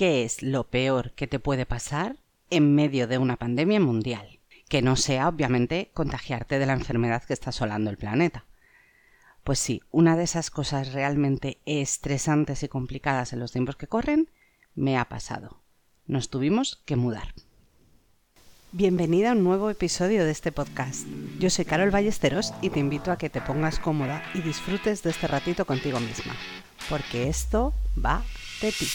¿qué es lo peor que te puede pasar en medio de una pandemia mundial? Que no sea, obviamente, contagiarte de la enfermedad que está asolando el planeta. Pues sí, una de esas cosas realmente estresantes y complicadas en los tiempos que corren me ha pasado. Nos tuvimos que mudar. Bienvenida a un nuevo episodio de este podcast. Yo soy Carol Ballesteros y te invito a que te pongas cómoda y disfrutes de este ratito contigo misma, porque esto va de ti.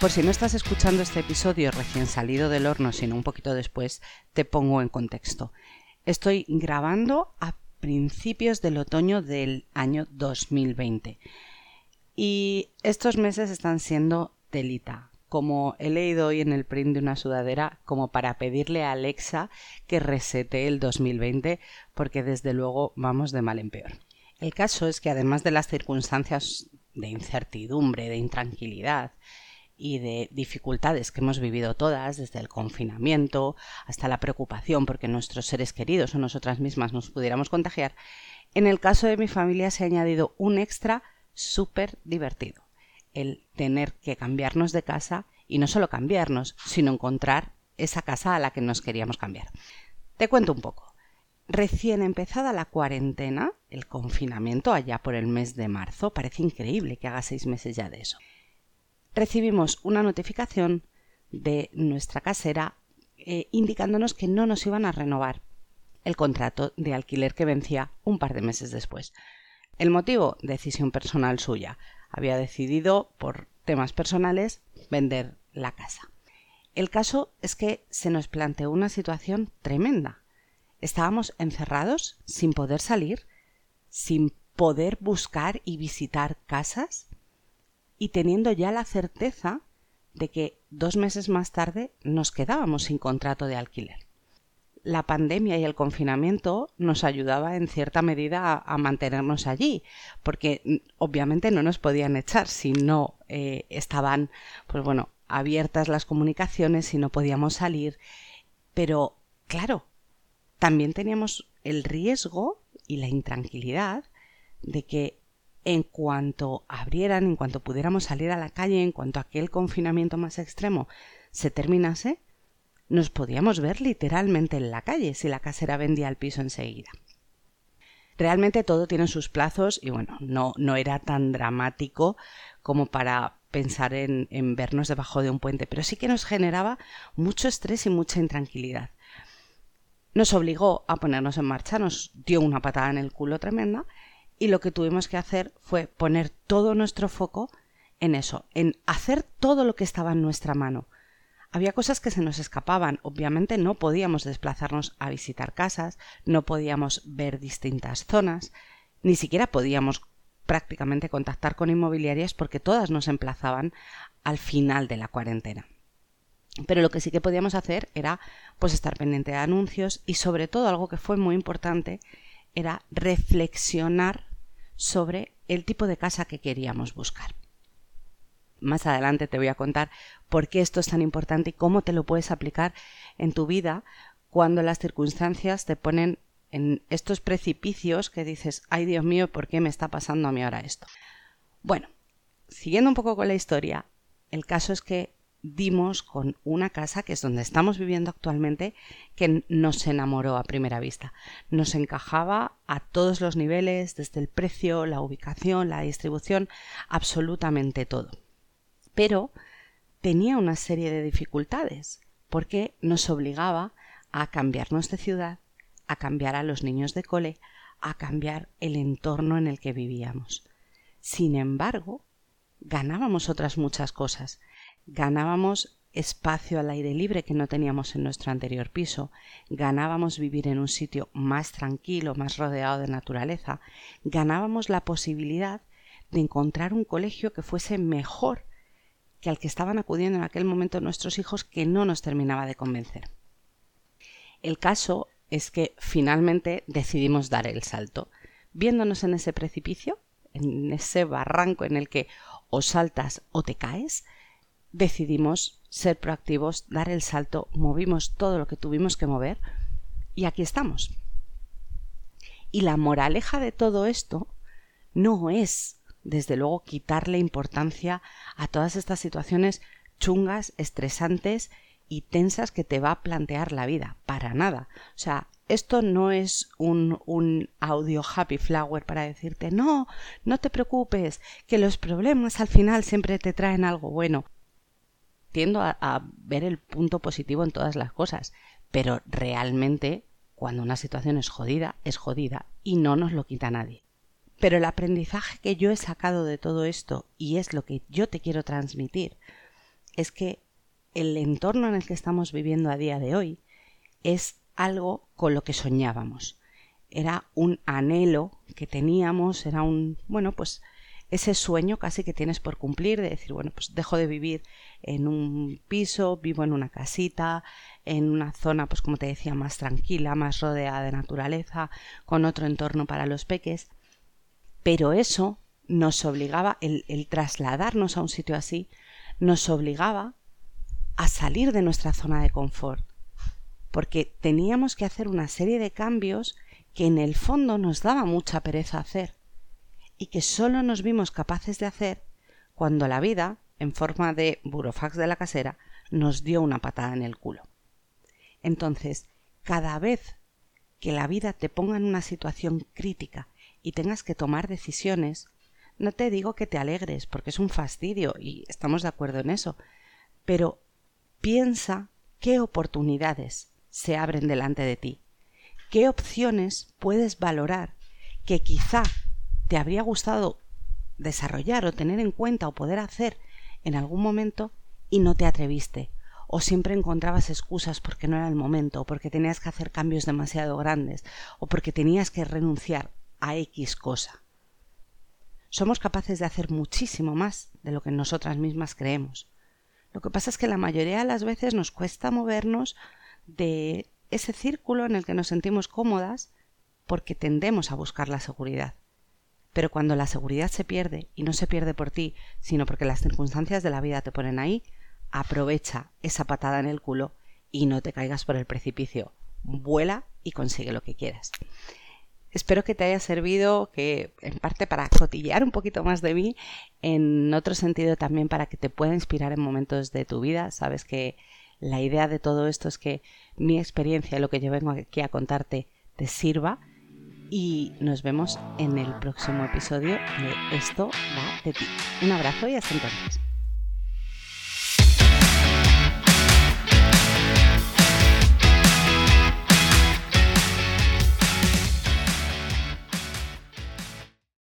Por si no estás escuchando este episodio recién salido del horno, sino un poquito después, te pongo en contexto. Estoy grabando a principios del otoño del año 2020 y estos meses están siendo telita. Como he leído hoy en el print de una sudadera, como para pedirle a Alexa que resete el 2020, porque desde luego vamos de mal en peor. El caso es que además de las circunstancias de incertidumbre, de intranquilidad, y de dificultades que hemos vivido todas, desde el confinamiento hasta la preocupación porque nuestros seres queridos o nosotras mismas nos pudiéramos contagiar, en el caso de mi familia se ha añadido un extra súper divertido, el tener que cambiarnos de casa y no solo cambiarnos, sino encontrar esa casa a la que nos queríamos cambiar. Te cuento un poco. Recién empezada la cuarentena, el confinamiento allá por el mes de marzo, parece increíble que haga seis meses ya de eso recibimos una notificación de nuestra casera eh, indicándonos que no nos iban a renovar el contrato de alquiler que vencía un par de meses después. El motivo, decisión personal suya. Había decidido, por temas personales, vender la casa. El caso es que se nos planteó una situación tremenda. Estábamos encerrados, sin poder salir, sin poder buscar y visitar casas, y teniendo ya la certeza de que dos meses más tarde nos quedábamos sin contrato de alquiler. La pandemia y el confinamiento nos ayudaba en cierta medida a, mantenernos allí, porque mm, obviamente no nos podían echar si no eh, estaban, pues bueno, abiertas las comunicaciones, si no podíamos salir. Pero, claro, también teníamos el riesgo y la intranquilidad de que en cuanto abrieran, en cuanto pudiéramos salir a la calle, en cuanto aquel confinamiento más extremo se terminase, nos podíamos ver literalmente en la calle si la casera vendía el piso enseguida. Realmente todo tiene sus plazos y bueno, no, no era tan dramático como para pensar en, en vernos debajo de un puente, pero sí que nos generaba mucho estrés y mucha intranquilidad. Nos obligó a ponernos en marcha, nos dio una patada en el culo tremenda y lo que tuvimos que hacer fue poner todo nuestro foco en eso, en hacer todo lo que estaba en nuestra mano. Había cosas que se nos escapaban, obviamente no podíamos desplazarnos a visitar casas, no podíamos ver distintas zonas, ni siquiera podíamos prácticamente contactar con inmobiliarias porque todas nos emplazaban al final de la cuarentena. Pero lo que sí que podíamos hacer era pues estar pendiente de anuncios y sobre todo algo que fue muy importante era reflexionar sobre el tipo de casa que queríamos buscar. Más adelante te voy a contar por qué esto es tan importante y cómo te lo puedes aplicar en tu vida cuando las circunstancias te ponen en estos precipicios que dices, ay Dios mío, ¿por qué me está pasando a mí ahora esto? Bueno, siguiendo un poco con la historia, el caso es que dimos con una casa que es donde estamos viviendo actualmente que nos enamoró a primera vista. Nos encajaba a todos los niveles, desde el precio, la ubicación, la distribución, absolutamente todo. Pero tenía una serie de dificultades porque nos obligaba a cambiarnos de ciudad, a cambiar a los niños de cole, a cambiar el entorno en el que vivíamos. Sin embargo, ganábamos otras muchas cosas ganábamos espacio al aire libre que no teníamos en nuestro anterior piso, ganábamos vivir en un sitio más tranquilo, más rodeado de naturaleza, ganábamos la posibilidad de encontrar un colegio que fuese mejor que al que estaban acudiendo en aquel momento nuestros hijos que no nos terminaba de convencer. El caso es que finalmente decidimos dar el salto, viéndonos en ese precipicio, en ese barranco en el que o saltas o te caes, decidimos ser proactivos, dar el salto, movimos todo lo que tuvimos que mover y aquí estamos. Y la moraleja de todo esto no es, desde luego, quitarle importancia a todas estas situaciones chungas, estresantes y tensas que te va a plantear la vida. Para nada. O sea, esto no es un, un, audio happy flower para decirte no, no te preocupes, que los problemas al final siempre te traen algo bueno. Tiendo a, a ver el punto positivo en todas las cosas, pero realmente cuando una situación es jodida, es jodida y no nos lo quita nadie. Pero el aprendizaje que yo he sacado de todo esto, y es lo que yo te quiero transmitir, es que el entorno en el que estamos viviendo a día de hoy es algo con lo que soñábamos. Era un anhelo que teníamos, era un, bueno, pues ese sueño casi que tienes por cumplir de decir, bueno, pues dejo de vivir en un piso, vivo en una casita, en una zona, pues como te decía, más tranquila, más rodeada de naturaleza, con otro entorno para los peques. Pero eso nos obligaba, el, el trasladarnos a un sitio así, nos obligaba a salir de nuestra zona de confort, porque teníamos que hacer una serie de cambios que en el fondo nos daba mucha pereza hacer y que solo nos vimos capaces de hacer cuando la vida, en forma de burofax de la casera, nos dio una patada en el culo. Entonces, cada vez que la vida te ponga en una situación crítica y tengas que tomar decisiones, no te digo que te alegres, porque es un fastidio y estamos de acuerdo en eso, pero piensa qué oportunidades se abren delante de ti, qué opciones puedes valorar que quizá te habría gustado desarrollar o tener en cuenta o poder hacer en algún momento y no te atreviste, o siempre encontrabas excusas porque no era el momento, o porque tenías que hacer cambios demasiado grandes, o porque tenías que renunciar a X cosa. Somos capaces de hacer muchísimo más de lo que nosotras mismas creemos. Lo que pasa es que la mayoría de las veces nos cuesta movernos de ese círculo en el que nos sentimos cómodas porque tendemos a buscar la seguridad. Pero cuando la seguridad se pierde, y no se pierde por ti, sino porque las circunstancias de la vida te ponen ahí, aprovecha esa patada en el culo y no te caigas por el precipicio. Vuela y consigue lo que quieras. Espero que te haya servido, que en parte para cotillear un poquito más de mí, en otro sentido también para que te pueda inspirar en momentos de tu vida. Sabes que la idea de todo esto es que mi experiencia, lo que yo vengo aquí a contarte, te sirva y nos vemos en el próximo episodio de Esto va de ti. Un abrazo y hasta entonces.